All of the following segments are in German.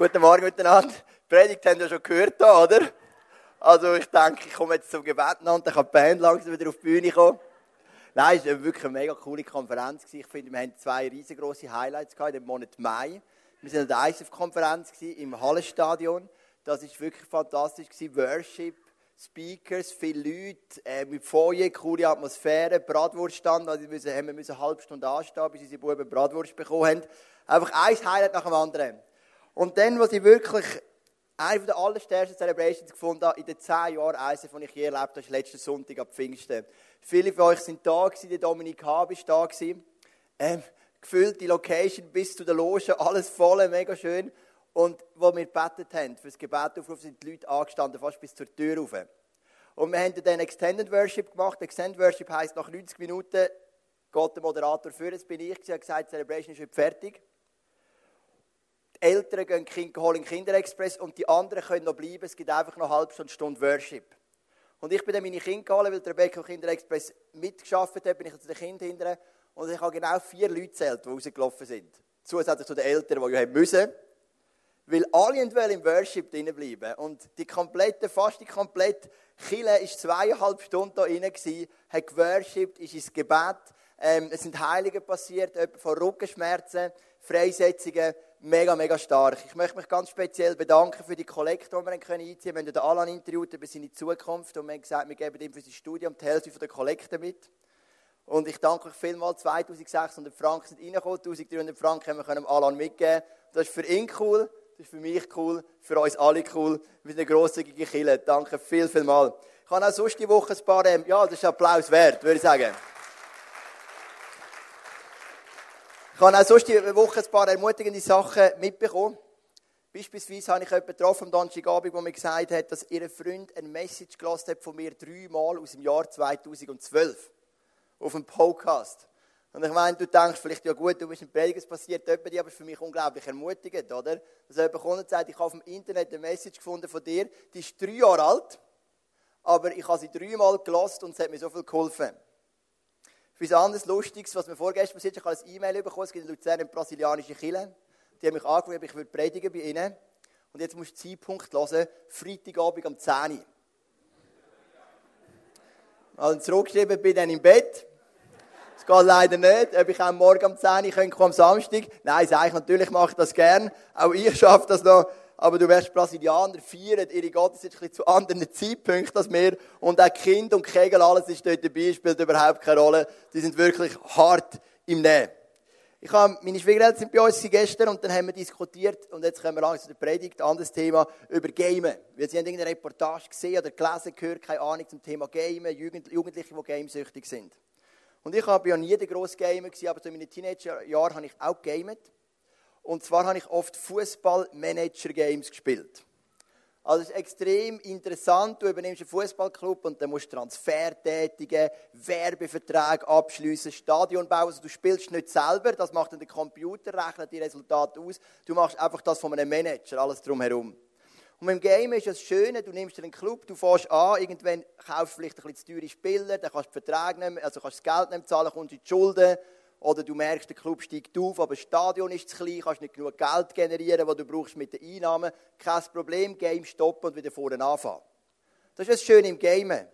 Guten Morgen miteinander. Die Predigt haben wir schon gehört oder? Also ich denke, ich komme jetzt zum Gebet nach und dann kann die Band langsam wieder auf die Bühne kommen. Nein, es war wirklich eine mega coole Konferenz. Ich finde, wir haben zwei riesengroße Highlights gehabt im Monat Mai. Wir waren an der ISF-Konferenz im Hallenstadion. Das war wirklich fantastisch. Worship, Speakers, viele Leute, äh, mit Folie, coole Atmosphäre, Bratwurststand. Also wir müssen, haben wir müssen eine halbe Stunde anstehen, bis unsere Buben Bratwurst bekommen haben. Einfach ein Highlight nach dem anderen. Und dann, was ich wirklich eine der allerstärksten Celebrations gefunden habe, in den zehn Jahren Eisen, die ich je erlebt habe, ist letzten Sonntag ab Pfingsten. Viele von euch sind da gewesen, der Dominik Hab ist da gewesen. Ähm, gefüllt die Location bis zu der Loge, alles voll, mega schön. Und wo wir gebetet haben, für das Gebet aufrufen, sind die Leute angestanden, fast bis zur Tür rauf. Und wir haben dann Extended Worship gemacht. Extended Worship heisst, nach 90 Minuten geht der Moderator für, das bin ich, und gesagt, Celebration ist heute fertig. Die Eltern gehen Kind holen den Kinderexpress und die anderen können noch bleiben. Es gibt einfach noch eine halbe Stunde, Stunde Worship. Und ich bin dann meine Kinder geholt, weil der Rebecca Kinderexpress mitgeschafft hat, bin ich zu den Kindern hinterher. Und ich habe genau vier Leute gezählt, die rausgelaufen sind. Zusätzlich zu den Eltern, die haben müssen. Weil alle im Worship drin bleiben. Und die komplette, fast die komplette Kille war zweieinhalb Stunden da drin, hat geworshipped, ist ins Gebet. Ähm, es sind Heilige passiert, von Rückenschmerzen, Freisetzungen mega, mega stark. Ich möchte mich ganz speziell bedanken für die Kollekte, die wir einziehen können. Wir haben den Alan interviewt über seine Zukunft und wir haben gesagt, wir geben ihm für sein Studium die Hälfte der Kollekte mit. Und ich danke euch vielmals, 2600 Franken sind reingekommen, 1300 Franken haben wir Alan mitgeben. Das ist für ihn cool, das ist für mich cool, für uns alle cool. Wir sind eine grosszügige Kille. Danke viel, viel mal. Ich habe auch sonst die Woche ein paar, ähm, ja, das ist Applaus wert, würde ich sagen. Ich habe auch sonst die Woche ein paar ermutigende Sachen mitbekommen. Beispielsweise habe ich jemanden getroffen am Donnerstagabend, der mir gesagt hat, dass ihr Freund eine Message gelassen hat von mir dreimal aus dem Jahr 2012 auf einem Podcast. Und ich meine, du denkst vielleicht, ja gut, du bist ein Prediger, es passiert dir, aber für mich unglaublich ermutigend, oder? Dass jemand kommt und sagt, ich habe auf dem Internet eine Message gefunden von dir, die ist drei Jahre alt, aber ich habe sie dreimal gelost und es hat mir so viel geholfen. Für etwas anderes Lustiges, was mir vorgestern passiert ist, ich habe ein E-Mail bekommen, es gibt in Luzern eine brasilianische Kirche. Die haben mich angerufen, ich würde predigen bei ihnen. Und jetzt musst du den Zeitpunkt hören, Freitagabend um 10 Uhr. Also zurückgeschrieben, bin dann im Bett. Es geht leider nicht, ob ich auch morgen um 10 Uhr komme, am Samstag. Nein, sage ich, natürlich mache ich das gern. Auch ich schaffe das noch aber du wirst Brasilianer feiern ihre Gottesdienste zu anderen Zeitpunkten als wir. Und auch Kind und Kegel, alles ist dort dabei, spielt überhaupt keine Rolle. Die sind wirklich hart im Nähen. Ich habe, meine Schwiegereltern sind bei uns gestern und dann haben wir diskutiert und jetzt kommen wir langsam zu der Predigt, anderes Thema, über Gamen. Weil sie haben irgendeine Reportage gesehen oder gelesen, gehört, keine Ahnung zum Thema Gamen, Jugendliche, die gamesüchtig sind. Und ich habe ja nie der grosse Gamer gewesen, aber in meinen Teenagerjahren habe ich auch gamet. Und zwar habe ich oft Fußball-Manager-Games gespielt. Also es ist extrem interessant. Du übernimmst einen Fußballclub und dann musst du Transfer tätigen, Werbeverträge abschließen, Stadion bauen. Also du spielst nicht selber, das macht dann der Computer, rechnet die Resultate aus. Du machst einfach das von einem Manager, alles drumherum. Und beim Game ist das Schöne, du nimmst einen Club, du fährst an, irgendwann kaufst du vielleicht ein bisschen zu teure Spieler, dann kannst du Verträge nehmen, also kannst das Geld nicht zahlen, kommst in die Schulden oder du merkst, der Club steigt auf, aber das Stadion ist zu klein, kannst nicht genug Geld generieren, was du brauchst mit den Einnahmen. Kein Problem, Game stoppen und wieder vorne anfangen. Das ist das Schöne im Gamen.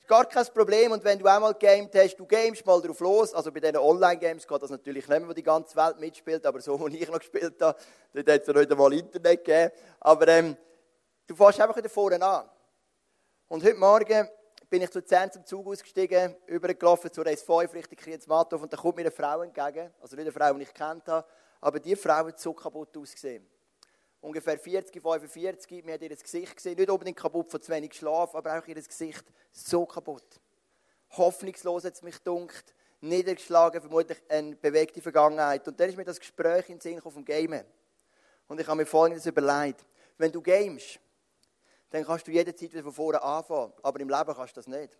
ist gar kein Problem. Und wenn du einmal gamed hast, du gamest mal drauf los. Also bei diesen Online-Games geht das natürlich nicht mehr, wo die ganze Welt mitspielt. Aber so, wo ich noch gespielt habe, dort hat es ja nicht einmal Internet gegeben. Aber ähm, du fährst einfach wieder vorne an. Und heute Morgen bin ich zu Zern zum Zug ausgestiegen, übergelaufen zur S5 Richtung Krienzmatov und da kommt mir eine Frau entgegen, also nicht eine Frau, die ich kennt habe, aber die Frau hat so kaputt ausgesehen. Ungefähr 40, 45, mir hat ihr Gesicht gesehen, nicht unbedingt kaputt von zu wenig Schlaf, aber auch ihr Gesicht so kaputt. Hoffnungslos hat es mich dunkt, niedergeschlagen, vermutlich eine bewegte Vergangenheit. Und dann ist mir das Gespräch in den Sinn dem Gamen. Und ich habe mir Folgendes überlegt. Wenn du gamest, dann kannst du jederzeit wieder von vorne anfangen. Aber im Leben kannst du das nicht.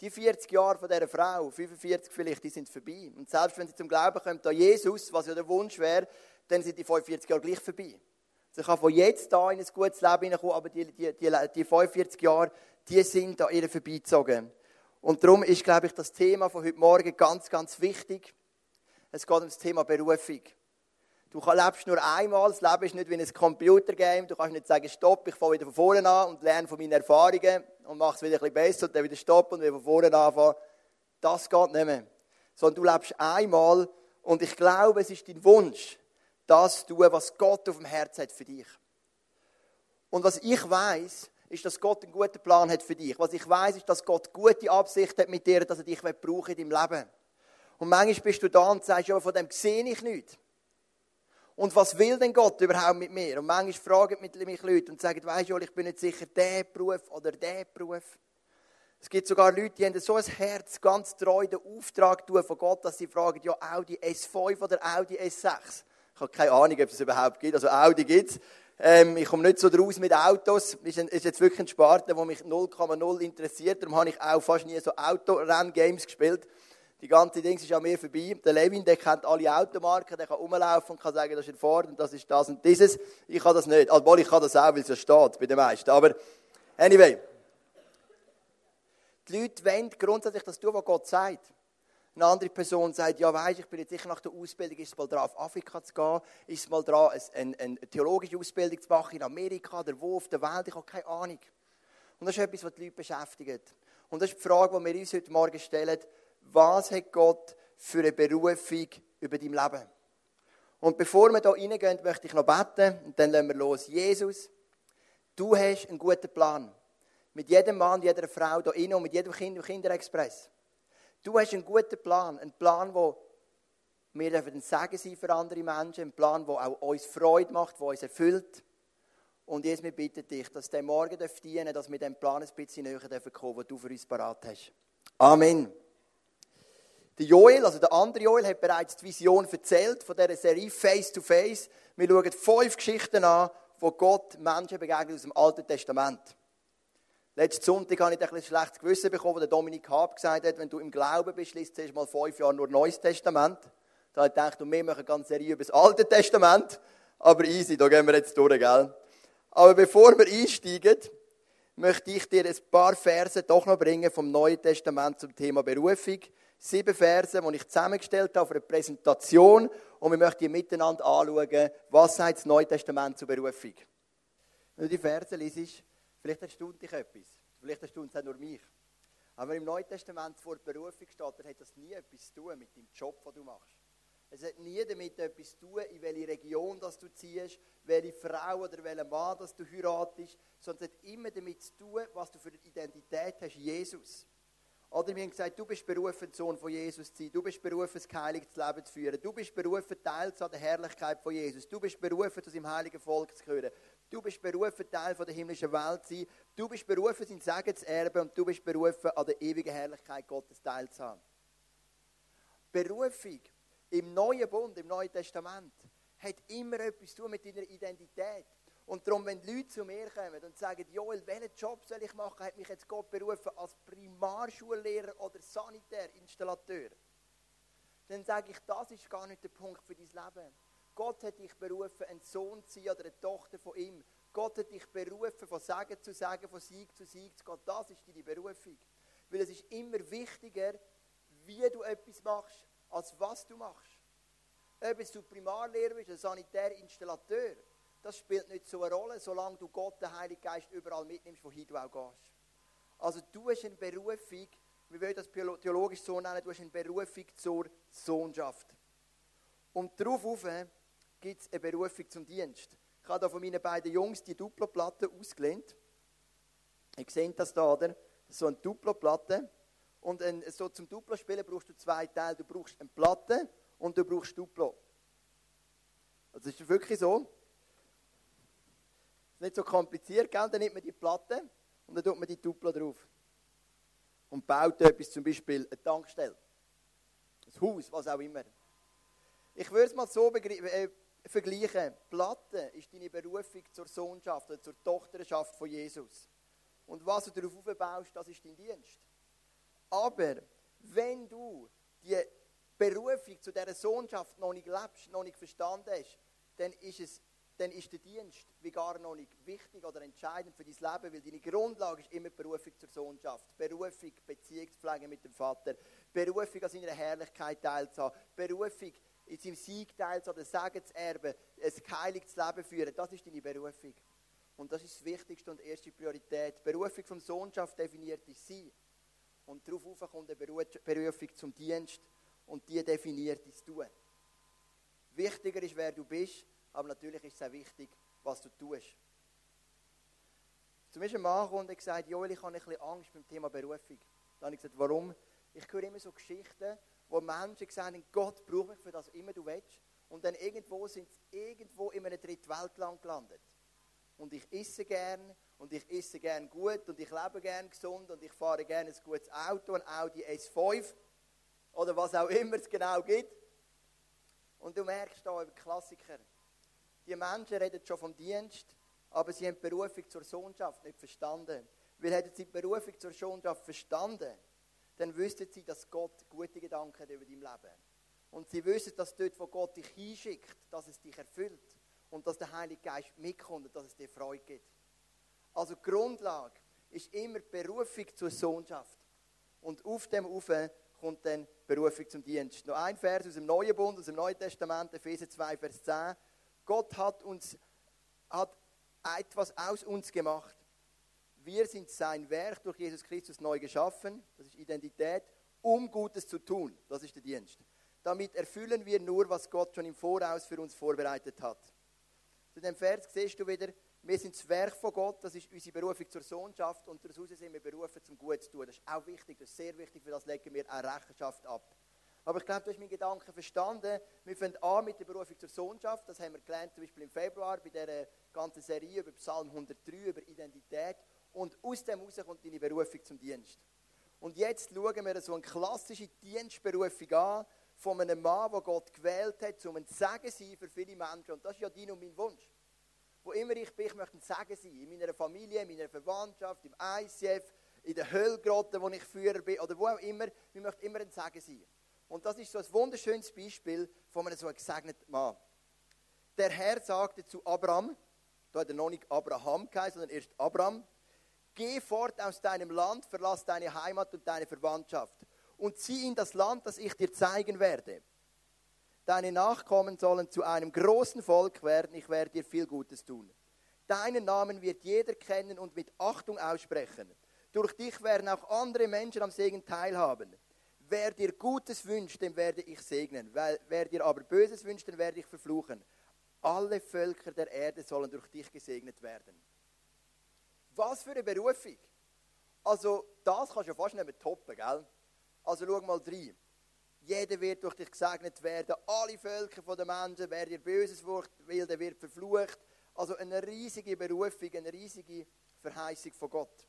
Die 40 Jahre von dieser Frau, 45 vielleicht, die sind vorbei. Und selbst wenn sie zum Glauben kommt an Jesus, was ja der Wunsch wäre, dann sind die 45 Jahre gleich vorbei. Sie kann von jetzt an in ein gutes Leben hineinkommen, aber die, die, die, die 45 Jahre, die sind an ihr vorbeizogen. Und darum ist, glaube ich, das Thema von heute Morgen ganz, ganz wichtig. Es geht um das Thema Berufung. Du lebst nur einmal, das Leben ist nicht wie ein Computergame. Du kannst nicht sagen, stopp, ich fange wieder von vorne an und lerne von meinen Erfahrungen und mache es wieder ein bisschen besser und dann wieder stoppen und wieder von vorne anfangen. Das geht nicht mehr. Sondern du lebst einmal und ich glaube, es ist dein Wunsch, das zu tun, was Gott auf dem Herzen hat für dich. Und was ich weiß, ist, dass Gott einen guten Plan hat für dich. Was ich weiß, ist, dass Gott gute Absicht hat mit dir, dass er dich brauchen in deinem Leben. Und manchmal bist du da und sagst, ja, von dem sehe ich nichts. Und was will denn Gott überhaupt mit mir? Und manchmal fragen mich Leute und sagen, weißt du, ich bin nicht sicher, der Beruf oder der Beruf. Es gibt sogar Leute, die haben so ein Herz, ganz treu den Auftrag tun von Gott, dass sie fragen, ja, Audi S5 oder Audi S6. Ich habe keine Ahnung, ob es überhaupt gibt. Also Audi gibt es. Ähm, ich komme nicht so draus mit Autos. Ist, ist jetzt wirklich ein Sparte, der mich 0,0 interessiert. Darum habe ich auch fast nie so Autorenn-Games gespielt. Die ganze Ding ist an mir vorbei. Der Levin, der kennt alle Automarken, der kann rumlaufen und kann sagen, das ist ein Ford und das ist das und dieses. Ich kann das nicht. Obwohl, ich kann das auch, weil es ja steht bei den meisten. Aber, anyway. Die Leute wollen grundsätzlich das tun, was Gott sagt. Eine andere Person sagt, ja weisst, ich bin jetzt sicher nach der Ausbildung, ist es mal dran, auf Afrika zu gehen, ist es mal dran, eine, eine, theologische Ausbildung zu machen in Amerika oder wo auf der Welt, ich habe keine Ahnung. Und das ist etwas, was die Leute beschäftigt. Und das ist die Frage, die wir uns heute Morgen stellen, was hat Gott für eine Berufung über dein Leben? Und bevor wir hier reingehen, möchte ich noch beten und dann lassen wir los. Jesus, du hast einen guten Plan. Mit jedem Mann, jeder Frau hier innen und mit jedem Kind im Kinderexpress. Du hast einen guten Plan, einen Plan, wo wir ein Segen sein für andere Menschen, einen Plan, der auch uns Freude macht, der uns erfüllt. Und jetzt, wir bitten dich, dass der Morgen dienen darf, dass wir dem Plan ein bisschen näher kommen den du für uns parat hast. Amen. Der Joel, also der andere Joel, hat bereits die Vision erzählt von dieser Serie Face to Face. Wir schauen fünf Geschichten an, wo Gott Menschen begegnet aus dem Alten Testament. Letzten Sonntag habe ich ein bisschen schlechtes Gewissen bekommen, der Dominik Haab gesagt hat, wenn du im Glauben bist, liest du mal fünf Jahre nur Neues Testament. Da habe ich gedacht, wir machen ganz Serie über das Alte Testament. Aber easy, da gehen wir jetzt durch, gell? Aber bevor wir einsteigen, möchte ich dir ein paar Verse doch noch bringen vom Neuen Testament zum Thema Berufung sieben Verse, die ich zusammengestellt habe für eine Präsentation. Und wir möchten miteinander anschauen, was sagt das Neue Testament zur Berufung. Wenn du die Verse liest, vielleicht erstaunt dich etwas. Vielleicht erstaunt es auch nur mich. Aber im Neuen Testament vor der Berufung steht, dann hat das nie etwas zu tun mit dem Job, den du machst. Es hat nie damit etwas zu tun, in welche Region das du ziehst, welche Frau oder welchen Mann das du heiratest, sondern es hat immer damit zu tun, was du für eine Identität hast, Jesus. Oder wir haben gesagt, du bist berufen, Sohn von Jesus zu sein. Du bist berufen, das geheiligtes Leben zu führen. Du bist berufen, Teil zu der Herrlichkeit von Jesus. Du bist berufen, zu seinem heiligen Volk zu gehören. Du bist berufen, Teil von der himmlischen Welt zu sein. Du bist berufen, sein Segen zu erben. Und du bist berufen, an der ewigen Herrlichkeit Gottes Teil zu haben. Berufung im Neuen Bund, im Neuen Testament, hat immer etwas zu tun mit deiner Identität. Und darum, wenn Leute zu mir kommen und sagen, Joel, welchen Job soll ich machen, hat mich jetzt Gott berufen als Primarschullehrer oder Sanitärinstallateur, dann sage ich, das ist gar nicht der Punkt für dein Leben. Gott hat dich berufen, ein Sohn zu sein oder eine Tochter von ihm. Gott hat dich berufen, von Sagen zu Sagen, von Sieg zu Sieg zu gehen. Das ist deine Berufung. Weil es ist immer wichtiger, wie du etwas machst, als was du machst. Ob du Primarlehrer bist, ein Sanitärinstallateur, das spielt nicht so eine Rolle, solange du Gott, den Heiligen Geist, überall mitnimmst, wohin du auch gehst. Also du hast eine Berufung, wir wollen das theologisch so nennen, du hast eine Berufung zur Sohnschaft. Und darauf gibt es eine Berufung zum Dienst. Ich habe da von meinen beiden Jungs die Duplo-Platte ausgelehnt. Ihr seht das da, oder? Das ist so eine Duplo-Platte. Und ein, so zum Duplo-Spielen brauchst du zwei Teile. Du brauchst eine Platte und du brauchst Duplo. Also ist wirklich so nicht so kompliziert, gell? Dann nimmt man die Platte und dann tut man die Duplo drauf. Und baut etwas, zum Beispiel eine Tankstelle, ein Haus, was auch immer. Ich würde es mal so äh, vergleichen. Platte ist deine Berufung zur Sohnschaft oder zur Tochterschaft von Jesus. Und was du darauf aufbaust, das ist dein Dienst. Aber wenn du die Berufung zu dieser Sohnschaft noch nicht lebst, noch nicht verstanden hast, dann ist es dann ist der Dienst wie gar noch nicht wichtig oder entscheidend für dein Leben, weil deine Grundlage ist immer Berufung zur Sohnschaft. Berufung, Beziehungspflege mit dem Vater. Berufung an seiner Herrlichkeit teilzuhaben. Berufung in seinem Siegteil oder Segen zu erben, ein geheiligtes Leben führen. Das ist deine Berufung. Und das ist das Wichtigste und erste Priorität. Berufung vom Sohnschaft definiert ist sie. Und darauf kommt eine Berufung zum Dienst und die definiert ist Tun. Wichtiger ist, wer du bist, aber natürlich ist es auch wichtig, was du tust. Zum Beispiel ein Mann und gesagt, Joel, ich habe ein bisschen Angst beim Thema Berufung. Dann habe ich gesagt, warum? Ich höre immer so Geschichten, wo Menschen sagen, Gott braucht mich für das immer du willst. Und dann irgendwo sind sie irgendwo in einem Drittweltland gelandet. Und ich esse gern und ich esse gern gut und ich lebe gern gesund und ich fahre gern ein gutes Auto, ein Audi S5 oder was auch immer es genau gibt. Und du merkst da Klassiker. Die Menschen reden schon vom Dienst, aber sie haben die Berufung zur Sohnschaft nicht verstanden. Weil hätten sie die Berufung zur Sohnschaft verstanden, dann wüssten sie, dass Gott gute Gedanken hat über dein Leben. Und sie wissen, dass dort, wo Gott dich hinschickt, dass es dich erfüllt. Und dass der Heilige Geist mitkommt und dass es dir Freude gibt. Also die Grundlage ist immer die Berufung zur Sohnschaft. Und auf dem Ufe kommt dann die Berufung zum Dienst. Noch ein Vers aus dem Neuen Bund, aus dem Neuen Testament, Epheser 2, Vers 10. Gott hat uns hat etwas aus uns gemacht. Wir sind sein Werk durch Jesus Christus neu geschaffen, das ist Identität, um Gutes zu tun, das ist der Dienst. Damit erfüllen wir nur, was Gott schon im Voraus für uns vorbereitet hat. Zu dem Vers siehst du wieder, wir sind das Werk von Gott, das ist unsere Berufung zur Sohnschaft und daraus sind wir berufen, zum Gutes zu tun. Das ist auch wichtig, das ist sehr wichtig, für das legen wir auch Rechenschaft ab. Aber ich glaube, du hast meinen Gedanken verstanden. Wir fangen an mit der Berufung zur Sohnschaft. Das haben wir gelernt, zum Beispiel im Februar bei dieser ganzen Serie über Psalm 103, über Identität. Und aus dem heraus kommt deine Berufung zum Dienst. Und jetzt schauen wir so eine klassische Dienstberufung an von einem Mann, der Gott gewählt hat, um ein Segen zu sein für viele Menschen. Und das ist ja dein und mein Wunsch. Wo immer ich bin, ich möchte ein Segen sein. In meiner Familie, in meiner Verwandtschaft, im ICF, in der Höllgrotte, wo ich Führer bin, oder wo auch immer. Wir möchten immer ein Segen sein. Und das ist so ein wunderschönes Beispiel von einem so gesegneten Mann. Der Herr sagte zu Abraham, da hat er noch nicht Abraham geheißen, sondern erst Abraham, geh fort aus deinem Land, verlass deine Heimat und deine Verwandtschaft und zieh in das Land, das ich dir zeigen werde. Deine Nachkommen sollen zu einem großen Volk werden, ich werde dir viel Gutes tun. Deinen Namen wird jeder kennen und mit Achtung aussprechen. Durch dich werden auch andere Menschen am Segen teilhaben. Wer dir Gutes wünscht, dem werde ich segnen. Wer dir aber Böses wünscht, den werde ich verfluchen. Alle Völker der Erde sollen durch dich gesegnet werden. Was für eine Berufung. Also, das kannst du fast nicht mehr toppen, gell? Also, schau mal rein. Jeder wird durch dich gesegnet werden. Alle Völker der Menschen, wer dir Böses will, der wird verflucht. Also, eine riesige Berufung, eine riesige Verheißung von Gott.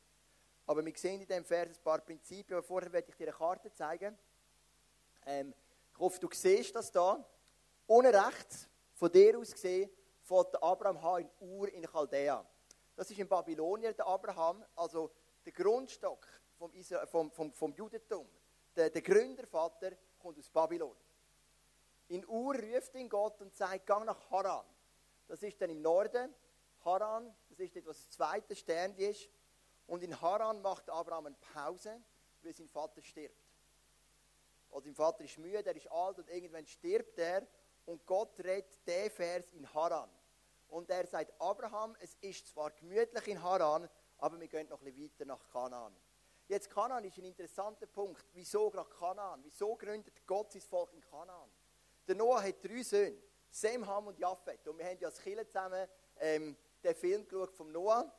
Aber wir sehen in diesem Vers ein paar Prinzipien. Aber vorher werde ich dir eine Karte zeigen. Ähm, ich hoffe, du siehst das da. Ohne rechts, von dir aus gesehen, fährt Abraham in Ur in Chaldea. Das ist in Babylonien der Abraham, also der Grundstock vom, Israel, vom, vom, vom Judentum. Der, der Gründervater kommt aus Babylon. In Ur ruft ihn Gott und sagt, gang nach Haran. Das ist dann im Norden. Haran, das ist etwas das zweite Stern ist. Und in Haran macht Abraham eine Pause, weil sein Vater stirbt. Also sein Vater ist müde, er ist alt und irgendwann stirbt er. Und Gott redet den Vers in Haran. Und er sagt, Abraham, es ist zwar gemütlich in Haran, aber wir gehen noch ein bisschen weiter nach Kanaan. Jetzt Kanaan ist ein interessanter Punkt. Wieso gerade Kanaan? Wieso gründet Gott sein Volk in Kanaan? Der Noah hat drei Söhne, Sem, Ham und Japhet. Und wir haben ja als Kinder zusammen ähm, den Film geschaut vom Noah.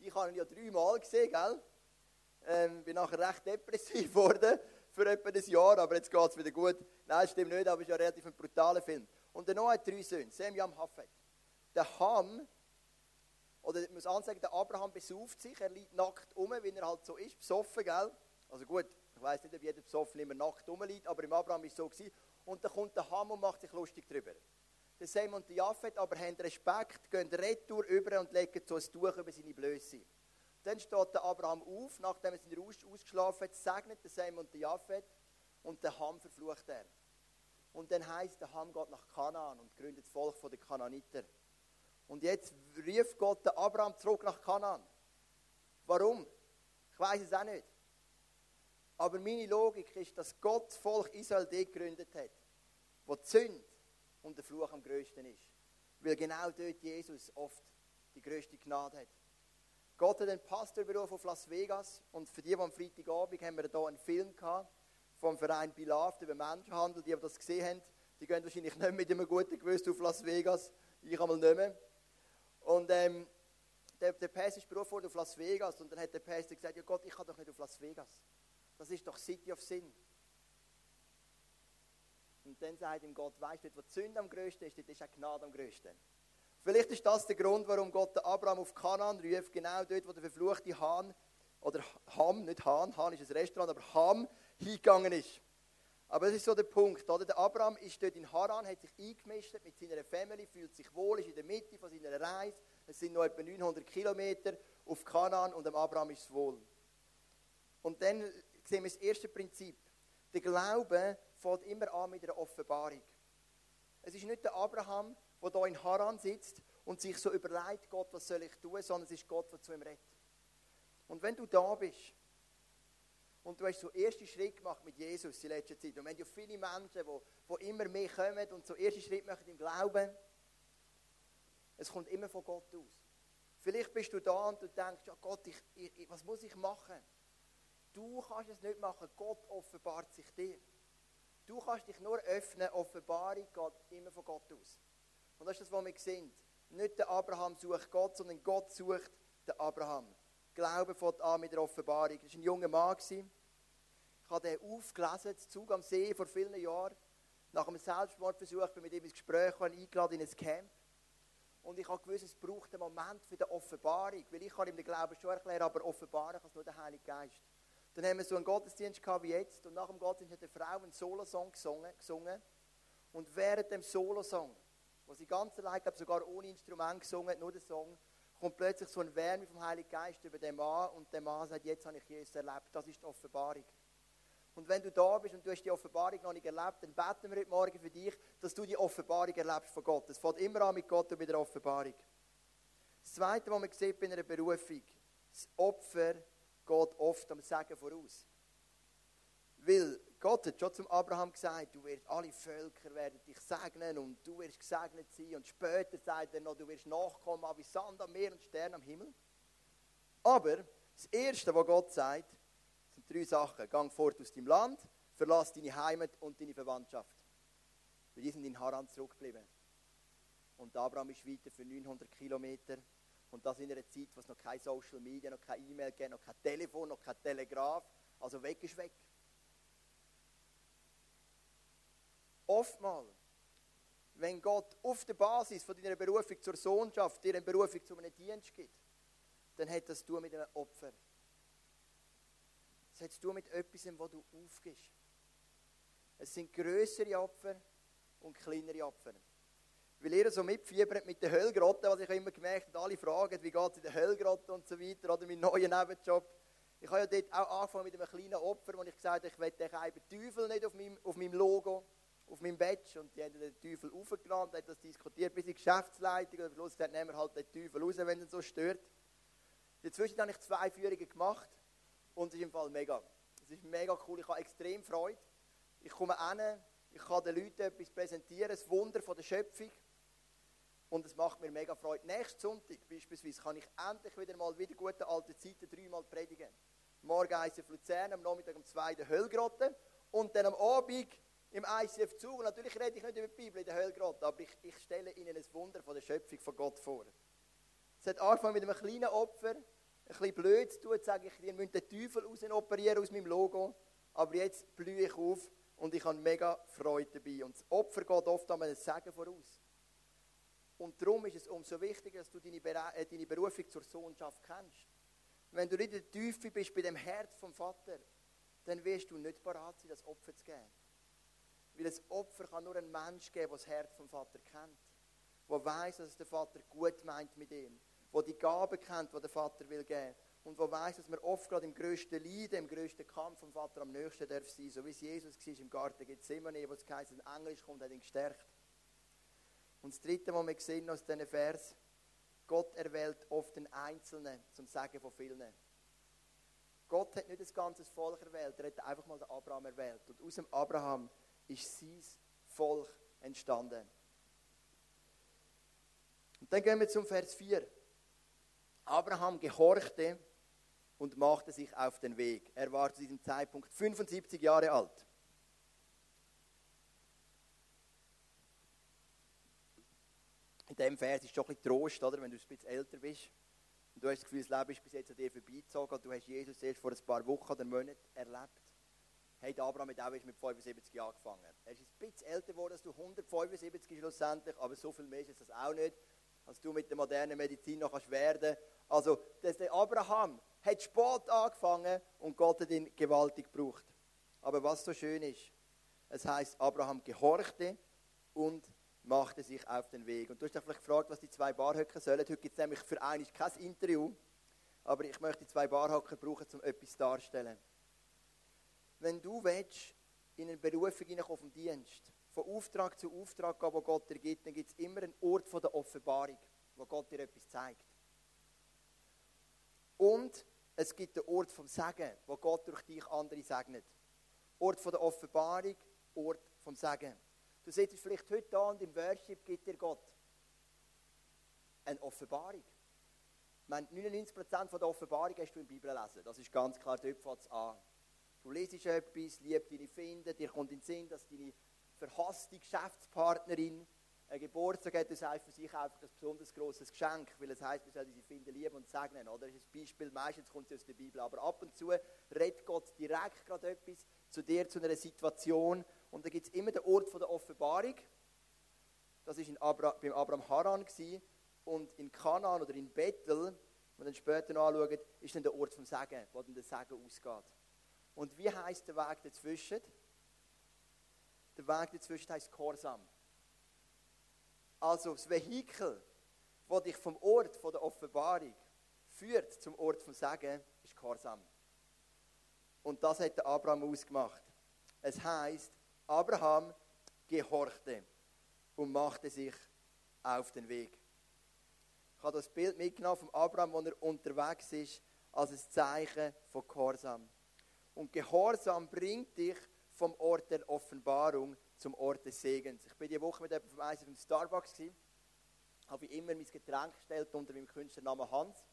Ich habe ihn ja dreimal gesehen, gell? Ähm, bin nachher recht depressiv geworden für etwa ein Jahr, aber jetzt geht es wieder gut. Nein, stimmt nicht, aber es ist ja ein relativ brutaler Film. Und der Noah hat drei Söhne, Sem, Jam, Hafet. Der Ham, oder ich muss ansagen, der Abraham besauft sich, er liegt nackt um, wie er halt so ist, besoffen, gell? Also gut, ich weiß nicht, ob jeder besoffen immer nackt rumliegt, aber im Abraham ist es so gewesen. Und dann kommt der Ham und macht sich lustig drüber. Der Sem und der Japhet aber haben Respekt, gehen retour über und legen so ein Tuch über seine Blöße. Dann steht der Abraham auf, nachdem er seinen Rust ausgeschlafen hat, segnet der Sem und der Japhet und der Ham verflucht er. Und dann heißt der Ham geht nach Kanaan und gründet das Volk der Kanaaniter. Und jetzt rief Gott den Abraham zurück nach Kanaan. Warum? Ich weiß es auch nicht. Aber meine Logik ist, dass Gott das Volk Israel dort gegründet hat, wo die Sünde und der Fluch am größten ist. Weil genau dort Jesus oft die größte Gnade hat. Gott hat einen Pastor berufen auf Las Vegas und für die, die am Freitagabend haben wir hier einen Film gehabt vom Verein Beloved über Menschenhandel. Die, die das gesehen haben, die gehen wahrscheinlich nicht mit einem guten Gewissen auf Las Vegas. Ich einmal nicht mehr. Und ähm, der, der Pastor ist berufen worden auf Las Vegas und dann hat der Pastor gesagt, ja Gott, ich kann doch nicht auf Las Vegas. Das ist doch City of Sin. Und dann sagt ihm Gott, weißt du, wo die Sünde am größten ist, dort ist auch Gnade am größten. Vielleicht ist das der Grund, warum Gott Abraham auf Kanaan ruft, genau dort, wo der verfluchte Hahn, oder Ham, nicht Hahn, Hahn ist ein Restaurant, aber Ham hingegangen ist. Aber das ist so der Punkt, oder? Der Abraham ist dort in Haran, hat sich eingemischt mit seiner Familie, fühlt sich wohl, ist in der Mitte von seiner Reise. Es sind noch etwa 900 Kilometer auf Kanaan und dem Abraham ist es wohl. Und dann sehen wir das erste Prinzip. Der Glaube fängt immer an mit einer Offenbarung. Es ist nicht der Abraham, der hier in Haran sitzt und sich so überlegt, Gott, was soll ich tun, sondern es ist Gott, der zu ihm redet. Und wenn du da bist und du hast so erste Schritt gemacht mit Jesus in letzter Zeit, und wenn ja viele Menschen, die, die immer mehr kommen und so erste Schritt machen im Glauben, es kommt immer von Gott aus. Vielleicht bist du da und du denkst, ja Gott, ich, ich, was muss ich machen? Du kannst es nicht machen, Gott offenbart sich dir. Du kannst dich nur öffnen, Offenbarung geht immer von Gott aus. Und das ist das, was wir sehen. Nicht der Abraham sucht Gott, sondern Gott sucht den Abraham. Glaube fängt an mit der Offenbarung. Das war ein junger Mann. Ich habe den aufgelesen, Zug am See, vor vielen Jahren. Nach einem Selbstmordversuch bin ich mit ihm ins Gespräch eingeladen in ein Camp. Und ich habe gewusst, es braucht einen Moment für die Offenbarung. Weil ich kann ihm den Glauben schon erklären, aber offenbaren kann es nur der Heilige Geist. Dann haben wir so einen Gottesdienst gehabt wie jetzt. Und nach dem Gottesdienst hat eine Frau einen Solosong gesungen. Und während dem Solosong, wo sie ganz allein, glaube sogar ohne Instrument gesungen nur den Song, kommt plötzlich so ein Wärme vom Heiligen Geist über den Mann. Und der Mann sagt, jetzt habe ich Jesus erlebt. Das ist die Offenbarung. Und wenn du da bist und du hast die Offenbarung noch nicht erlebt, dann beten wir heute Morgen für dich, dass du die Offenbarung erlebst von Gott. Es fängt immer an mit Gott und mit der Offenbarung. Das Zweite, was man sieht bei einer Berufung, das Opfer geht oft am Sagen voraus. Weil Gott hat schon zum Abraham gesagt, du wirst alle Völker werden dich segnen und du wirst gesegnet sein. Und später sagt er noch, du wirst nachkommen wie Sand am Meer und Stern am Himmel. Aber das Erste, was Gott sagt, sind drei Sachen. Gang fort aus deinem Land, verlass deine Heimat und deine Verwandtschaft. Weil die sind in Haran zurückgeblieben. Und Abraham ist weiter für 900 Kilometer und das in einer Zeit, wo es noch kein Social Media, noch kein E-Mail gibt, noch kein Telefon, noch kein Telegraph. Also weg ist weg. Oftmals, wenn Gott auf der Basis von deiner Berufung zur Sohnschaft dir eine Berufung zu einem Dienst gibt, dann hat das tun mit einem Opfer. Das hat tun mit etwas, wo du aufgibst. Es sind größere Opfer und kleinere Opfer. Weil ihr so mitfiebert mit den Höllgrotten, was ich immer gemerkt habe, alle fragen, wie geht es in den Höllgrotten und so weiter, oder mein neuer Nebenjob. Ich habe ja dort auch angefangen mit einem kleinen Opfer, wo ich gesagt habe, ich will den Teufel nicht auf meinem, auf meinem Logo, auf meinem Badge. Und die haben den Teufel aufgeladen, haben das diskutiert bis in die Geschäftsleitung. Und am Schluss gesagt, nehmen wir halt den Teufel raus, wenn er so stört. Dazwischen habe ich zwei Führungen gemacht und es ist im Fall mega. Es ist mega cool, ich habe extrem Freude. Ich komme hin, ich kann den Leuten etwas präsentieren, das Wunder von der Schöpfung. Und es macht mir mega Freude. Nächsten Sonntag beispielsweise kann ich endlich wieder mal wieder gute alte Zeiten dreimal predigen. Morgen ICF Luzern, am Nachmittag um zwei in der Höllgrotte und dann am Abend im ICF Zug. Und natürlich rede ich nicht über die Bibel in der Höllgrotte, aber ich, ich stelle Ihnen ein Wunder von der Schöpfung von Gott vor. Es hat angefangen mit einem kleinen Opfer, ein bisschen blöd zu tun, zu sagen, ich müsst den Teufel raus operieren aus meinem Logo, aber jetzt blühe ich auf und ich habe mega Freude dabei. Und das Opfer geht oft an einem Segen voraus. Und darum ist es umso wichtiger, dass du deine, äh, deine Berufung zur Sohnschaft kennst. Wenn du nicht in der Tiefe bist bei dem Herz vom Vater, dann wirst du nicht bereit sein, das Opfer zu geben. Weil das Opfer kann nur ein Mensch geben, der das Herz vom Vater kennt. Der weiß, dass es der Vater gut meint mit ihm. Der die Gabe kennt, die der Vater will geben. Und der weiß, dass man oft gerade im größten Leiden, im größten Kampf vom Vater am nächsten darf sein. So wie es Jesus war im Garten Gethsemane, wo es geheißen, ein Engel kommt, hat ihn gestärkt. Und das Dritte, was wir sehen aus diesen Vers, Gott erwählt oft den Einzelnen zum Sagen von vielen. Gott hat nicht das ganze Volk erwählt, er hat einfach mal den Abraham erwählt. Und aus dem Abraham ist sein Volk entstanden. Und dann gehen wir zum Vers 4. Abraham gehorchte und machte sich auf den Weg. Er war zu diesem Zeitpunkt 75 Jahre alt. Dem Vers ist schon ein bisschen Trost, oder? wenn du ein bisschen älter bist. Und du hast das Gefühl, das Leben ist bis jetzt an dir vorbeizogen und du hast Jesus erst vor ein paar Wochen oder Monaten erlebt. Hey, Abraham hat auch mit 75 Jahren angefangen. Er ist ein bisschen älter geworden als du, 175 schlussendlich, aber so viel mehr ist das auch nicht, als du mit der modernen Medizin noch kannst werden. Also, der Abraham hat spät angefangen und Gott hat ihn gewaltig gebraucht. Aber was so schön ist, es heißt, Abraham gehorchte und machte sich auf den Weg. Und du hast dich vielleicht gefragt, was die zwei Barhöcker sollen. Heute gibt es nämlich für einen kein Interview, aber ich möchte die zwei Barhöcker brauchen, um etwas darzustellen. Wenn du willst, in eine Berufung hineinkommen vom Dienst, von Auftrag zu Auftrag gehen, wo Gott dir gibt, dann gibt es immer einen Ort von der Offenbarung, wo Gott dir etwas zeigt. Und es gibt den Ort vom Segen, wo Gott durch dich andere segnet. Ort von der Offenbarung, Ort vom Segen. Du sitzt vielleicht heute da und im Worship gibt dir Gott eine Offenbarung. Meine, 99% von der Offenbarung hast du in der Bibel lesen. Das ist ganz klar, dort fängt es an. Du lesest etwas, liebst deine Finden, dir kommt in den Sinn, dass deine verhasste Geschäftspartnerin ein Geburtstag hat, das heißt für sich einfach ein besonders großes Geschenk, weil es heißt, wir sollen diese Finden lieben und segnen, oder? Das ist ein Beispiel, meistens kommt es aus der Bibel, aber ab und zu redet Gott direkt gerade etwas zu dir, zu einer Situation und da gibt es immer den Ort der Offenbarung. Das war Abra beim Abraham Haran gewesen. und in Kanaan oder in Bethel, wenn wir dann später noch anschauen, ist dann der Ort vom Segen, wo dann der Segen ausgeht. Und wie heißt der Weg dazwischen? Der Weg dazwischen heißt Korsam. Also das Vehikel, das dich vom Ort der Offenbarung führt zum Ort vom Segen, ist Korsam. Und das hat der Abraham ausgemacht. Es heißt, Abraham gehorchte und machte sich auf den Weg. Ich habe das Bild mitgenommen von Abraham, wo er unterwegs ist, als ein Zeichen von Gehorsam. Und Gehorsam bringt dich vom Ort der Offenbarung zum Ort des Segens. Ich bin die Woche mit jemandem vom vom Starbucks gewesen, habe ich immer mein Getränk gestellt unter meinem Künstlernamen Hans.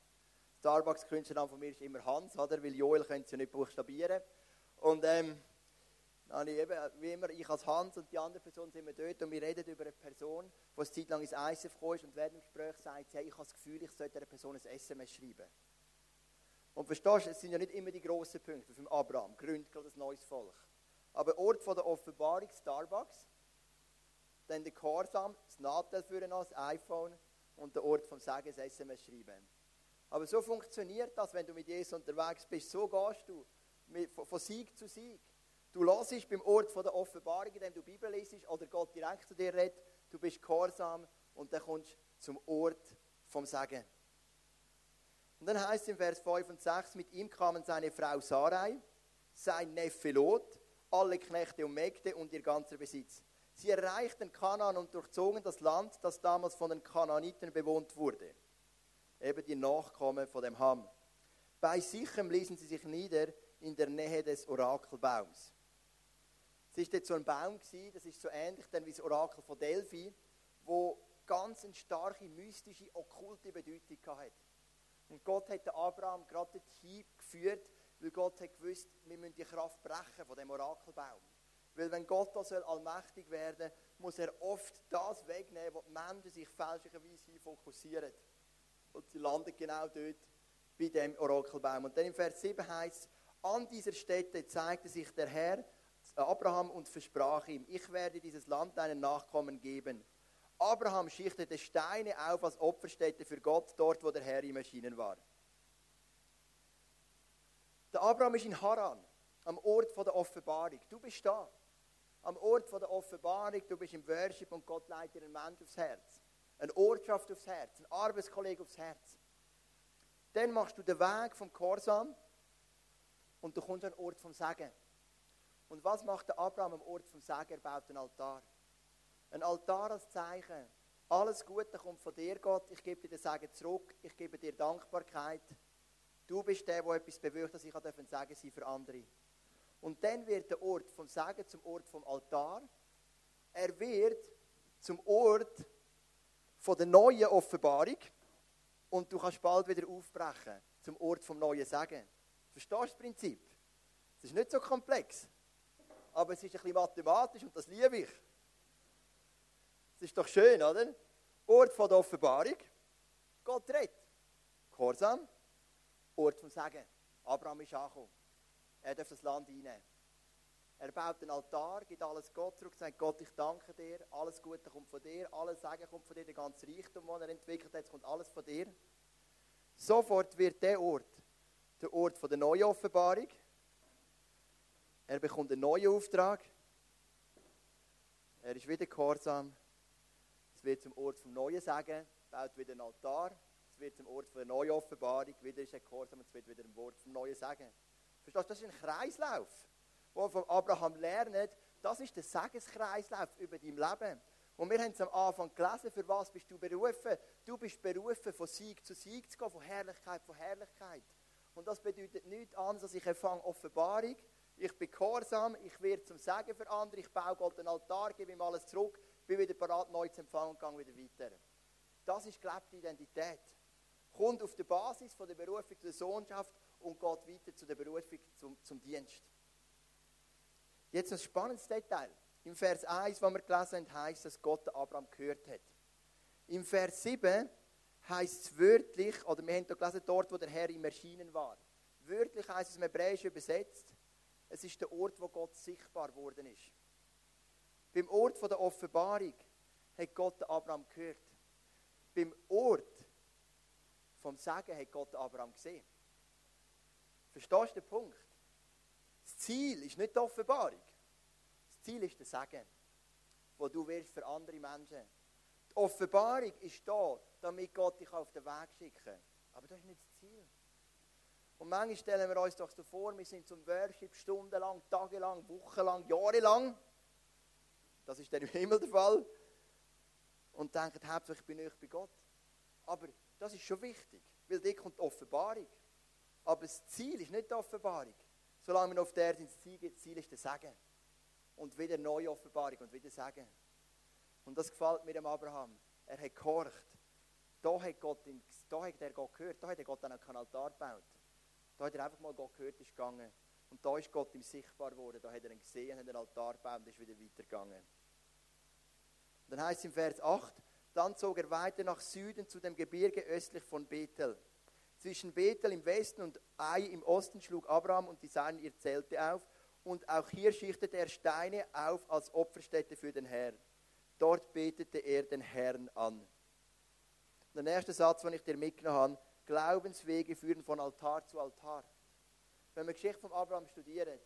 Starbucks Künstlername von mir ist immer Hans, oder? Weil Joel können sie ja nicht buchstabieren. Und ähm, dann ich eben, wie immer, ich als Hans und die andere Person sind wir dort und wir reden über eine Person, die eine Zeit lang ins ISF gekommen ist und während dem Gespräch sagt sie, hey, ich habe das Gefühl, ich sollte dieser Person ein SMS schreiben. Und verstehst du, es sind ja nicht immer die grossen Punkte, für Abraham, gründet gerade ein neues Volk. Aber Ort von der Offenbarung, Starbucks, dann der Korsam, das Nadel für das iPhone und der Ort vom Sagen, das SMS schreiben. Aber so funktioniert das, wenn du mit Jesus unterwegs bist. So gehst du von Sieg zu Sieg. Du lässt beim Ort der Offenbarung, indem du Bibel liest oder Gott direkt zu dir redet. Du bist gehorsam und dann kommst du zum Ort vom Sagen. Und dann heißt es im Vers 5 und 6, mit ihm kamen seine Frau Sarai, sein Neffe Lot, alle Knechte und Mägde und ihr ganzer Besitz. Sie erreichten Kanaan und durchzogen das Land, das damals von den Kanaaniten bewohnt wurde. Eben die Nachkommen von dem Ham. Bei Sichem ließen sie sich nieder in der Nähe des Orakelbaums. Es war dort so ein Baum, das ist so ähnlich wie das Orakel von Delphi, wo ganz eine starke, mystische, okkulte Bedeutung hatte. Und Gott hat Abraham gerade dorthin geführt, weil Gott hat gewusst, wir müssen die Kraft brechen von dem Orakelbaum. Weil wenn Gott da soll allmächtig werden muss er oft das wegnehmen, was die Menschen sich fälschlicherweise fokussieren. Und sie landen genau dort bei dem Orakelbaum. Und dann im Vers 7 heißt es, an dieser Stätte zeigte sich der Herr Abraham und versprach ihm, ich werde dieses Land deinen Nachkommen geben. Abraham schichtete Steine auf als Opferstätte für Gott, dort wo der Herr ihm erschienen war. Der Abraham ist in Haran, am Ort der Offenbarung. Du bist da, am Ort der Offenbarung, du bist im Worship und Gott leitet dir einen Mensch aufs Herz. Eine Ortschaft aufs Herz, ein Arbeitskollege aufs Herz. Dann machst du den Weg vom Korsam und du kommst an den Ort vom Segen. Und was macht der Abraham am Ort vom Segen? Er baut einen Altar. Ein Altar als Zeichen. Alles Gute kommt von dir, Gott. Ich gebe dir den Segen zurück. Ich gebe dir Dankbarkeit. Du bist der, der etwas bewirkt, dass ich Segen sein für andere. Und dann wird der Ort vom Segen zum Ort vom Altar. Er wird zum Ort von der neuen Offenbarung und du kannst bald wieder aufbrechen zum Ort vom neuen Sagen. Verstehst du das Prinzip? Es ist nicht so komplex, aber es ist ein bisschen mathematisch und das liebe ich. Es ist doch schön, oder? Ort von der Offenbarung, Gott redet. Gehorsam, Ort vom Sagen. Abraham ist angekommen. Er darf das Land einnehmen. Er baut einen Altar, gibt alles Gott zurück, sagt Gott, ich danke dir, alles Gute kommt von dir, alles Segen kommt von dir, der ganze Reichtum, den er entwickelt hat, kommt alles von dir. Sofort wird der Ort der Ort der neuen Offenbarung. Er bekommt einen neuen Auftrag. Er ist wieder gehorsam. Es wird zum Ort vom neuen Sagen, baut wieder einen Altar. Es wird zum Ort der neuen Offenbarung. Wieder ist er gehorsam und es wird wieder ein Wort vom neuen Sagen. Verstehst du, das ist ein Kreislauf wo von Abraham lernen, das ist der Segenskreislauf über dein Leben. Und wir haben es am Anfang gelesen, für was bist du berufen? Du bist berufen, von Sieg zu Sieg zu gehen, von Herrlichkeit zu Herrlichkeit. Und das bedeutet nichts anderes, als ich empfange Offenbarung, ich bin gehorsam, ich werde zum Segen für andere, ich baue Gott einen Altar, gebe ihm alles zurück, bin wieder bereit, neu zu empfangen und gehe wieder weiter. Das ist gelebte Identität. Kommt auf der Basis von der Berufung zur Sohnschaft und geht weiter zu der Berufung zum, zum Dienst. Jetzt ein spannendes Detail. Im Vers 1, wo wir gelesen haben, heißt dass Gott Abraham gehört hat. Im Vers 7 heißt es wörtlich, oder wir haben hier gelesen, dort, wo der Herr ihm erschienen war. Wörtlich heißt es im Hebräischen übersetzt, es ist der Ort, wo Gott sichtbar geworden ist. Beim Ort der Offenbarung hat Gott Abraham gehört. Beim Ort vom Sagen hat Gott Abraham gesehen. Verstehst du den Punkt? Das Ziel ist nicht die Offenbarung. Das Ziel ist der Segen, wo du wirst für andere Menschen. Die Offenbarung ist da, damit Gott dich auf den Weg schicken kann. Aber das ist nicht das Ziel. Und manchmal stellen wir uns doch so vor, wir sind zum Worship stundenlang, tagelang, wochenlang, jahrelang. Das ist dann im Himmel der Fall. Und denken, hauptsächlich bin ich bei Gott. Aber das ist schon wichtig, weil dort kommt die Offenbarung. Aber das Ziel ist nicht die Offenbarung. Solange wir auf der Erde sind, das Ziel ist der Segen. Und wieder neue Offenbarung und wieder Segen. Und das gefällt mir dem Abraham. Er hat gehorcht. Da hat, Gott da hat er Gott gehört. Da hat er Gott einen Altar gebaut. Da hat er einfach mal Gott gehört, ist gegangen. Und da ist Gott ihm sichtbar geworden. Da hat er ihn gesehen, hat einen Altar gebaut und ist wieder weitergegangen. Und dann heißt es im Vers 8, dann zog er weiter nach Süden zu dem Gebirge östlich von Bethel. Zwischen Bethel im Westen und Ai im Osten schlug Abraham und die Seinen ihr Zelte auf. Und auch hier schichtete er Steine auf als Opferstätte für den Herrn. Dort betete er den Herrn an. Der erste Satz, den ich dir mitgenommen habe, Glaubenswege führen von Altar zu Altar. Wenn wir die Geschichte von Abraham studieren,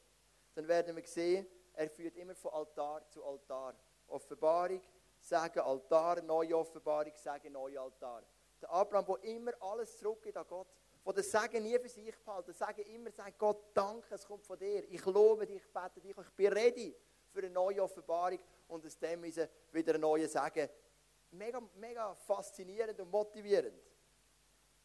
dann werden wir sehen, er führt immer von Altar zu Altar. Offenbarung, sagen Altar, neue Offenbarung, sagen neue Altar. Der Abraham, der immer alles zurückgeht an Gott. Der Sagen nie für sich behalten. Der Sagen immer sagt, Gott, danke, es kommt von dir. Ich lobe dich, ich bete dich, ich bin ready für eine neue Offenbarung und aus dem wieder ein neues Sagen. Mega, mega faszinierend und motivierend.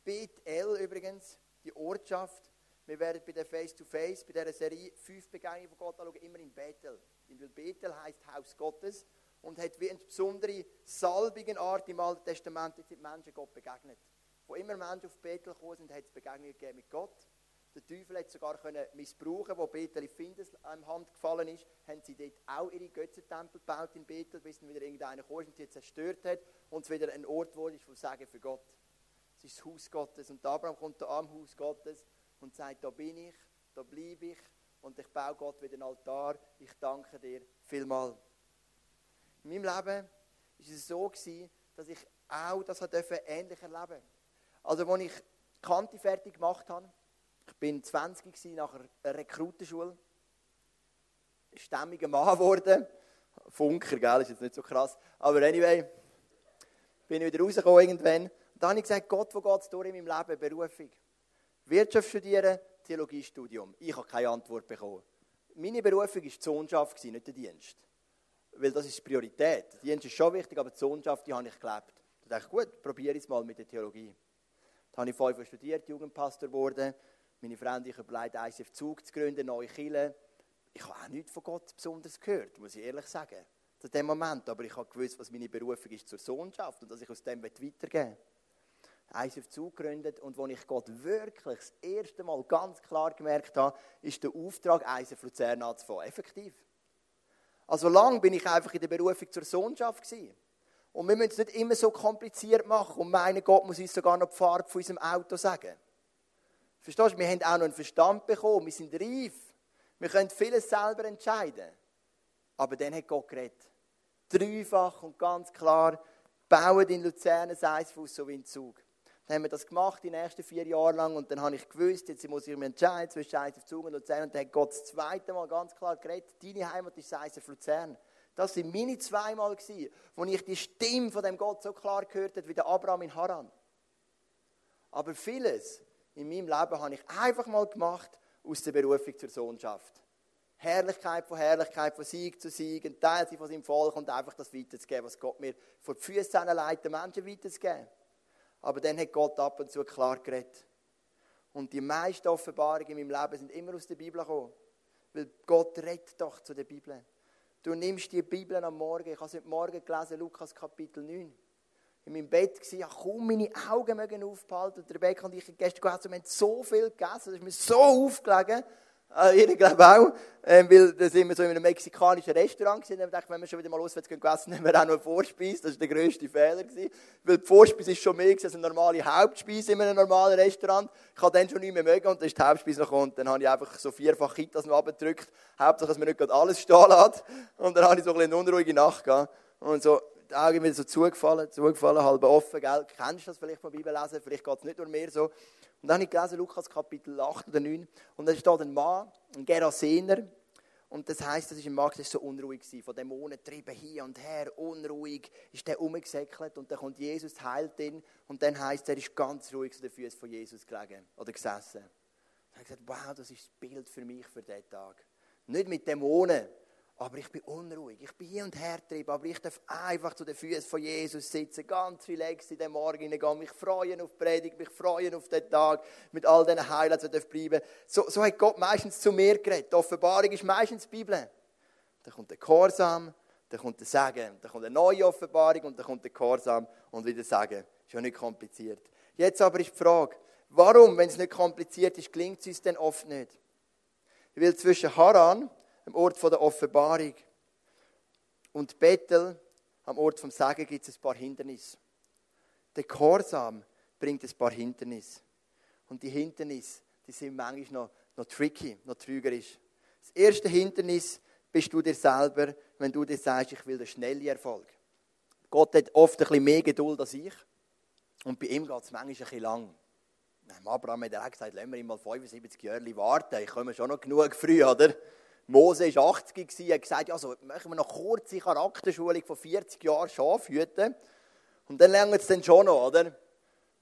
Bethel übrigens, die Ortschaft. Wir werden bei der Face-to-Face, -face, bei dieser Serie fünf Begegnungen von Gott anschauen, immer in Bethel. Weil Bethel heißt Haus Gottes und hat wie eine besondere salbige Art im Alten Testament sind Menschen Gott begegnet. Wo immer Menschen auf Bethel gekommen sind, hat es Begegnungen gegeben mit Gott. Der Teufel hat sogar können missbrauchen, wo Bethel in Findes am Hand gefallen ist, haben sie dort auch ihre Götzentempel gebaut in Bethel, bis dann wieder irgendeiner kam und sie zerstört hat und es wieder ein Ort wurde vom Sagen für Gott. Es ist das Haus Gottes und Abraham kommt da am Haus Gottes und sagt, da bin ich, da bleibe ich und ich baue Gott wieder einen Altar. Ich danke dir vielmals. In meinem Leben war es so, gewesen, dass ich auch das ähnlich erleben durfte. Also, als ich die Kante fertig gemacht habe, ich bin 20 gewesen, nach einer Rekrutenschule, stämmiger Mann geworden. Funker, gell, ist jetzt nicht so krass. Aber anyway, bin ich wieder rausgekommen irgendwann. Dann habe ich gesagt, Gott, wo geht es durch in meinem Leben? Berufung. Wirtschaft studieren, Theologiestudium. Ich habe keine Antwort bekommen. Meine Berufung war die Sohnschaft, nicht der Dienst weil das ist Priorität. Die Dienst ist schon wichtig, aber die Sohnschaft, die habe ich gelebt. Da dachte ich, gut, probiere es mal mit der Theologie. Da habe ich fünf Jahre studiert, Jugendpastor geworden. Meine Freunde, ich überlegt, ICF Zug zu gründen, neue Kirche. Ich habe auch nichts von Gott besonders gehört, muss ich ehrlich sagen. zu dem Moment. Aber ich habe gewusst, was meine Berufung ist zur Sohnschaft und dass ich aus dem weitergeben will. ICF zugegründet und wo ich Gott wirklich das erste Mal ganz klar gemerkt habe, ist der Auftrag, ICF Luzern anzufangen. Effektiv. Also lang bin ich einfach in der Berufung zur Sohnschaft gewesen. Und wir müssen es nicht immer so kompliziert machen und meinen, Gott muss uns sogar noch die Farbe von unserem Auto sagen. Verstehst du? Wir haben auch noch einen Verstand bekommen, wir sind reif. Wir können vieles selber entscheiden. Aber dann hat Gott geredet. Dreifach und ganz klar, bauen in Luzern ein Eisfuß so wie ein Zug. Dann haben wir das gemacht die nächsten vier Jahre lang und dann habe ich gewusst, jetzt muss ich mich entscheiden zwischen auf Zug und Luzern und dann hat Gott das zweite Mal ganz klar geredet, deine Heimat ist auf Luzern. Das waren meine zweimal, wo ich die Stimme von dem Gott so klar gehört habe wie der Abraham in Haran. Aber vieles in meinem Leben habe ich einfach mal gemacht aus der Berufung zur Sohnschaft. Herrlichkeit von Herrlichkeit, von Sieg zu Sieg, ein Teil von seinem Volk und einfach das weiterzugeben, was Gott mir vor die Füße leiten, Menschen weiterzugeben. Aber dann hat Gott ab und zu klar geredet. Und die meisten Offenbarungen in meinem Leben sind immer aus der Bibel gekommen. Weil Gott redet doch zu der Bibel. Du nimmst die Bibel am Morgen, ich habe heute Morgen gelesen, Lukas Kapitel 9. In meinem Bett war, ich kaum meine Augen mögen aufbehalten. Und Rebecca und ich gestern gegessen, wir haben so viel gegessen, das ist mir so aufgelegen. Äh, ihr glaube auch, äh, weil da sind wir so in einem mexikanischen Restaurant gewesen. Und dachte, wenn wir schon wieder mal auswärts gehen essen, nehmen wir auch noch eine Vorspeise. Das war der grösste Fehler. Gewesen. Weil die Vorspeise ist schon mehr als eine normale Hauptspeise in einem normalen Restaurant. Ich habe dann schon nicht mehr mögen und dann ist die Hauptspeise noch. Und dann habe ich einfach so vierfach Kitas noch abgedrückt. Hauptsache, dass mir nicht gerade alles stehen lässt. Und dann habe ich so ein eine unruhige Nacht gehabt. Und so, die Augen wieder so zugefallen, zugefallen, halb offen, gell? Kennst du das vielleicht von Bibellesen? Vielleicht geht es nicht nur mehr so. Und dann habe ich gelesen, Lukas Kapitel 8 oder 9. Und da steht ein Mann, ein Gerasener. Und das heisst, das ist ein Mann, der so unruhig war. Von Dämonen trieben hier und her, unruhig, ist der umgesäckelt. Und dann kommt Jesus, heilt ihn. Und dann heisst, er ist ganz ruhig zu den Füßen von Jesus gelegen oder gesessen. Ich habe gesagt, wow, das ist das Bild für mich für diesen Tag. Nicht mit Dämonen, aber ich bin unruhig. Ich bin hier und her getrieben, aber ich darf einfach zu den Füßen von Jesus sitzen, ganz relaxed in den Morgen hineingehen, mich freuen auf die Predigt, mich freuen auf den Tag, mit all diesen Highlights, die bleiben so, so hat Gott meistens zu mir geredet. Die Offenbarung ist meistens die Bibel. Dann kommt der Gehorsam, dann kommt der Segen, dann kommt eine neue Offenbarung und dann kommt der Gehorsam und wieder Segen. Ist ja nicht kompliziert. Jetzt aber ist die Frage, warum, wenn es nicht kompliziert ist, gelingt es uns denn oft nicht? Weil zwischen Haran am Ort der Offenbarung. Und Bethel, am Ort vom Sagen, gibt es ein paar Hindernisse. Der Gehorsam bringt ein paar Hindernisse. Und die Hindernisse, die sind manchmal noch, noch tricky, noch trügerisch. Das erste Hindernis bist du dir selber, wenn du dir sagst, ich will den schnellen Erfolg. Gott hat oft ein bisschen mehr Geduld als ich. Und bei ihm geht es manchmal ein bisschen lang. Abraham hat auch gesagt, lassen wir ihn mal 75 Jahre warten. Ich komme schon noch genug früh, oder? Mose war 80 und hat gesagt, ja, so, machen wir noch kurze Charakterschulung von 40 Jahren Schafhüten. Und dann lernen wir es dann schon noch, oder?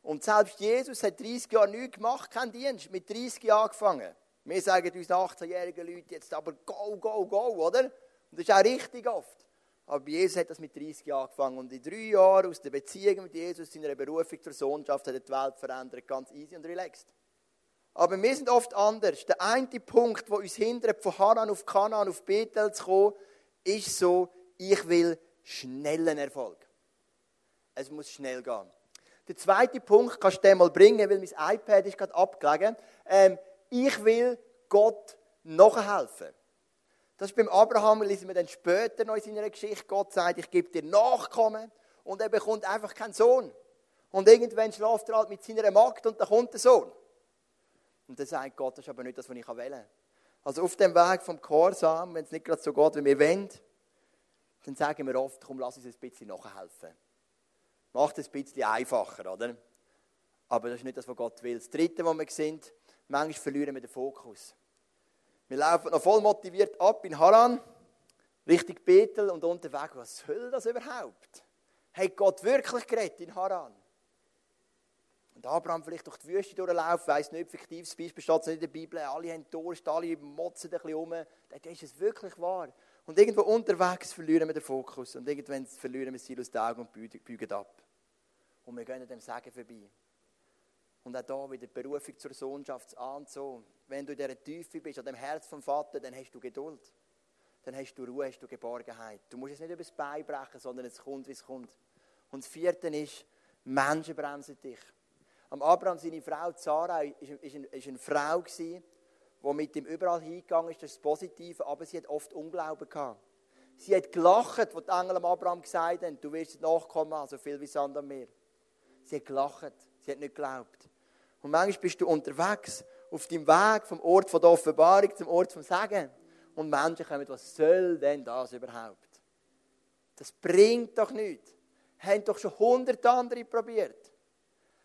Und selbst Jesus hat 30 Jahre nichts gemacht, keinen Dienst, mit 30 Jahren angefangen. Wir sagen uns 18-jährigen Leuten jetzt aber go, go, go, oder? Und das ist auch richtig oft. Aber Jesus hat das mit 30 Jahren angefangen. Und in drei Jahren aus der Beziehung mit Jesus, seiner Berufung zur Sohnschaft, hat er die Welt verändert. Ganz easy und relaxed. Aber wir sind oft anders. Der eine Punkt, der uns hindert, von Haran auf Kanaan, auf Bethel zu kommen, ist so, ich will schnellen Erfolg. Es muss schnell gehen. Der zweite Punkt kannst du dir mal bringen, weil mein iPad ist gerade abgelegen. Ähm, ich will Gott nachhelfen. Das ist beim Abraham, lesen wir dann später noch in seiner Geschichte. Gott sagt, ich gebe dir Nachkommen. Und er bekommt einfach keinen Sohn. Und irgendwann schläft er halt mit seiner Magd und dann kommt der Sohn. Und dann sagt Gott, das ist aber nicht das, was ich wählen Also auf dem Weg vom Gehorsam, wenn es nicht gerade so geht, wie wir wollen, dann sagen wir oft, komm, lass uns ein bisschen nachhelfen. Macht es ein bisschen einfacher, oder? Aber das ist nicht das, was Gott will. Das Dritte, wo wir sind, manchmal verlieren wir den Fokus. Wir laufen noch voll motiviert ab in Haran, Richtung Bethel und unterwegs, was soll das überhaupt? Hat Gott wirklich geredet in Haran? Und Abraham vielleicht durch die Wüste durchlaufen, weiss nicht, fiktives Beispiel steht nicht in der Bibel, alle haben Durst, alle motzen ein bisschen um, dann ist es wirklich wahr. Und irgendwo unterwegs verlieren wir den Fokus und irgendwann verlieren wir sie aus den Augen und bügen ab. Und wir gehen dem Sagen vorbei. Und auch da wieder die Berufung zur Sohnschaft an so. Wenn du in dieser Tiefe bist, an dem Herz vom Vater, dann hast du Geduld. dann hast du Ruhe, hast du Geborgenheit. Du musst es nicht übers Bein brechen, sondern es kommt, wie es kommt. Und das vierte ist, Menschen bremsen dich. Am Abraham, seine Frau ist, ist, eine, Frau die mit ihm überall hingegangen ist, das Positive, aber sie hat oft Unglauben gehabt. Sie hat gelacht, als die Engel am Abraham gesagt haben, du wirst nachkommen, so viel wie Sand am Meer. Sie hat gelacht, sie hat nicht geglaubt. Und manchmal bist du unterwegs, auf deinem Weg vom Ort von der Offenbarung zum Ort vom Segen. Und Menschen kommen, was soll denn das überhaupt? Das bringt doch nichts. Haben doch schon hundert andere probiert.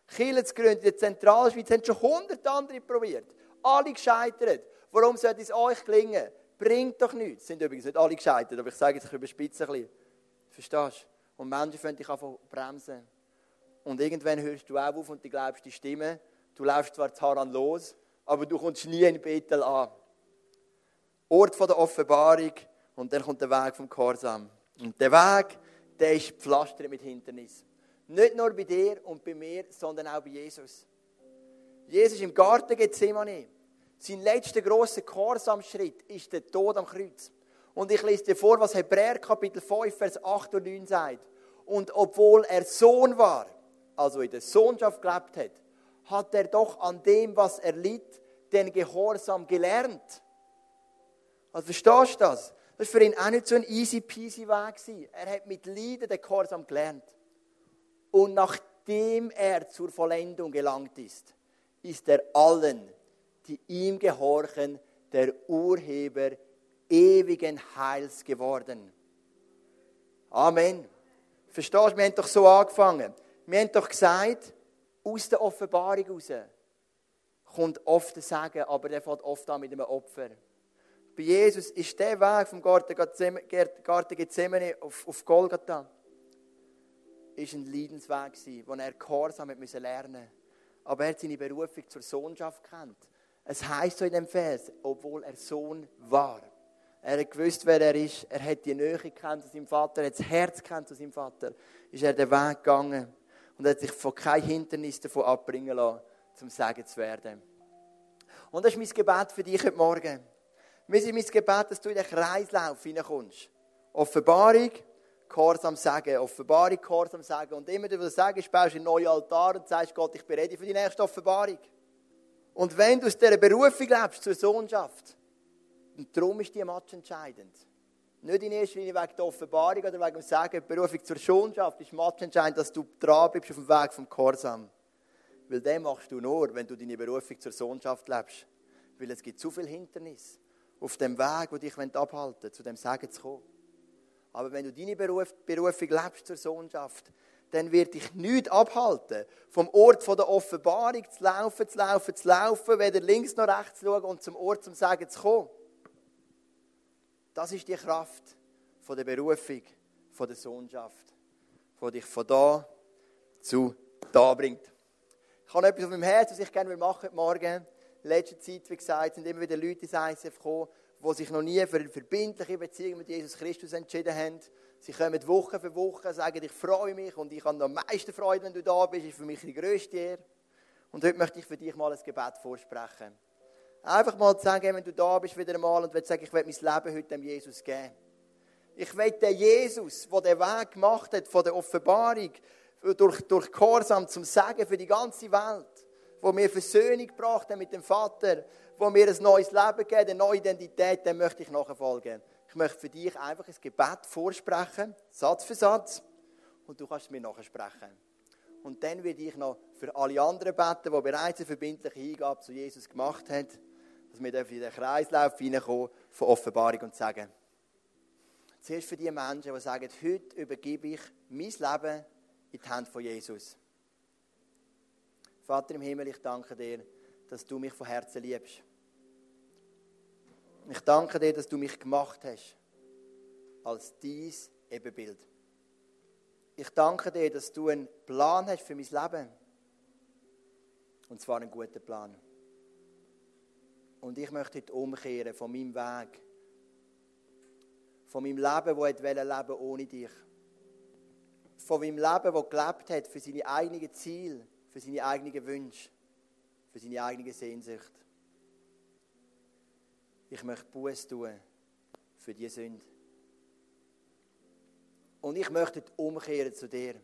Kirche zu gründen in der Zentralschweiz haben schon hundert andere probiert. Alle gescheitert. Warum sollte es euch gelingen? Bringt doch nichts. Es sind übrigens nicht alle gescheitert, aber ich sage jetzt, ich überspitze ein bisschen. Verstehst du? Und Menschen fangen dich einfach bremsen. Und irgendwann hörst du auch auf und du glaubst die Stimme. Du läufst zwar zu Haran los, aber du kommst nie in Bethel an. Ort von der Offenbarung und dann kommt der Weg vom Korsam. Und der Weg, der ist pflastert mit Hindernis. Nicht nur bei dir und bei mir, sondern auch bei Jesus. Jesus im Garten Gethsemane. Sein letzter grosser Gehorsamschritt ist der Tod am Kreuz. Und ich lese dir vor, was Hebräer Kapitel 5, Vers 8 und 9 sagt. Und obwohl er Sohn war, also in der Sohnschaft gelebt hat, hat er doch an dem, was er litt, den Gehorsam gelernt. Also verstehst du das? Das war für ihn auch nicht so ein easy peasy Weg. Er hat mit Leiden den Gehorsam gelernt. Und nachdem er zur Vollendung gelangt ist, ist er allen, die ihm gehorchen, der Urheber ewigen Heils geworden. Amen. Verstehst du, wir haben doch so angefangen. Wir haben doch gesagt, aus der Offenbarung heraus kommt oft der Segen, aber der fällt oft an mit einem Opfer. Bei Jesus ist der Weg vom Garten Gethsemane auf Golgatha ist ein Leidensweg wo er Gehorsam lernen musste. Aber er hat seine Berufung zur Sohnschaft kennt. Es heißt so in dem Vers, obwohl er Sohn war. Er hat gewusst, wer er ist. Er hat die Nähe kennt zu seinem Vater, er hat das Herz kennt zu seinem Vater. Ist er den Weg gegangen und hat sich von kein Hindernis davon abbringen lassen, zum Sagen zu werden. Und das ist mein Gebet für dich heute Morgen. Mir ist mein Gebet, dass du in den Kreislauf hineinkommst. Offenbarung, Gehorsam sagen. Offenbarung, Gehorsam sagen. Und immer, wenn du sagst, baust du einen neuen Altar und sagst, Gott, ich bin ready für die nächste Offenbarung. Und wenn du aus dieser Berufung lebst, zur Sohnschaft, und darum ist die Match entscheidend. Nicht in erster Linie wegen der Offenbarung oder wegen dem Sagen, die Berufung zur Sohnschaft ist Match entscheidend, dass du dran bist auf dem Weg vom Gehorsam. Weil den machst du nur, wenn du deine Berufung zur Sohnschaft lebst. Weil es gibt zu viel Hindernis auf dem Weg, wo dich abhalten will, zu dem Sagen zu kommen. Aber wenn du deine Beruf, Berufung lebst zur Sohnschaft, dann wird dich nichts abhalten, vom Ort der Offenbarung zu laufen, zu laufen, zu laufen, weder links noch rechts zu schauen und zum Ort zum Sagen zu kommen. Das ist die Kraft der Berufung, der Sohnschaft, die dich von da zu da bringt. Ich habe etwas auf meinem Herzen, was ich gerne machen heute Morgen in letzter Zeit, wie gesagt, sind immer wieder Leute ins ICF gekommen, die sich noch nie für eine verbindliche Beziehung mit Jesus Christus entschieden haben. Sie kommen Woche für Woche, sagen, ich freue mich und ich habe am meisten Freude, wenn du da bist, ist für mich die grösste Ehre. Und heute möchte ich für dich mal ein Gebet vorsprechen. Einfach mal zu sagen, wenn du da bist wieder einmal und willst sagen, ich will mein Leben heute dem Jesus geben. Ich will den Jesus, der den Weg gemacht hat von der Offenbarung, durch, durch Gehorsam zum Sagen für die ganze Welt, wo mir Versöhnung gebracht hat mit dem Vater, wo mir ein neues Leben gibt, eine neue Identität, dem möchte ich nachfolgen. Ich möchte für dich einfach ein Gebet vorsprechen, Satz für Satz, und du kannst es mir nachsprechen. Und dann werde ich noch für alle anderen beten, die bereits eine verbindliche Hingabe zu Jesus gemacht haben, dass wir in den Kreislauf hineinkommen von Offenbarung und sagen. Zuerst für die Menschen, die sagen, heute übergebe ich mein Leben in die Hände von Jesus. Vater im Himmel, ich danke dir, dass du mich von Herzen liebst. Ich danke dir, dass du mich gemacht hast als dies Ebenbild. Ich danke dir, dass du einen Plan hast für mein Leben. Und zwar einen guten Plan. Und ich möchte heute umkehren von meinem Weg. Von meinem Leben, das ich leben ohne dich. Von meinem Leben, das gelebt hat für seine eigenen Ziele, für seine eigenen Wünsche, für seine eigene Sehnsucht. Ich möchte Buß tun für die Sünde. Und ich möchte umkehren zu dir.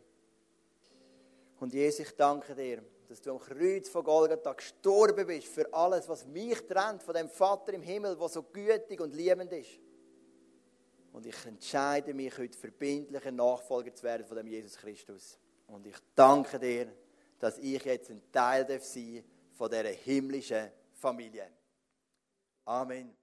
Und Jesus, ich danke dir, dass du am Kreuz von Golgatha gestorben bist für alles, was mich trennt von dem Vater im Himmel, der so gütig und liebend ist. Und ich entscheide mich heute verbindlich ein Nachfolger zu werden von dem Jesus Christus. Und ich danke dir, dass ich jetzt ein Teil sein darf von dieser himmlischen Familie. Amen.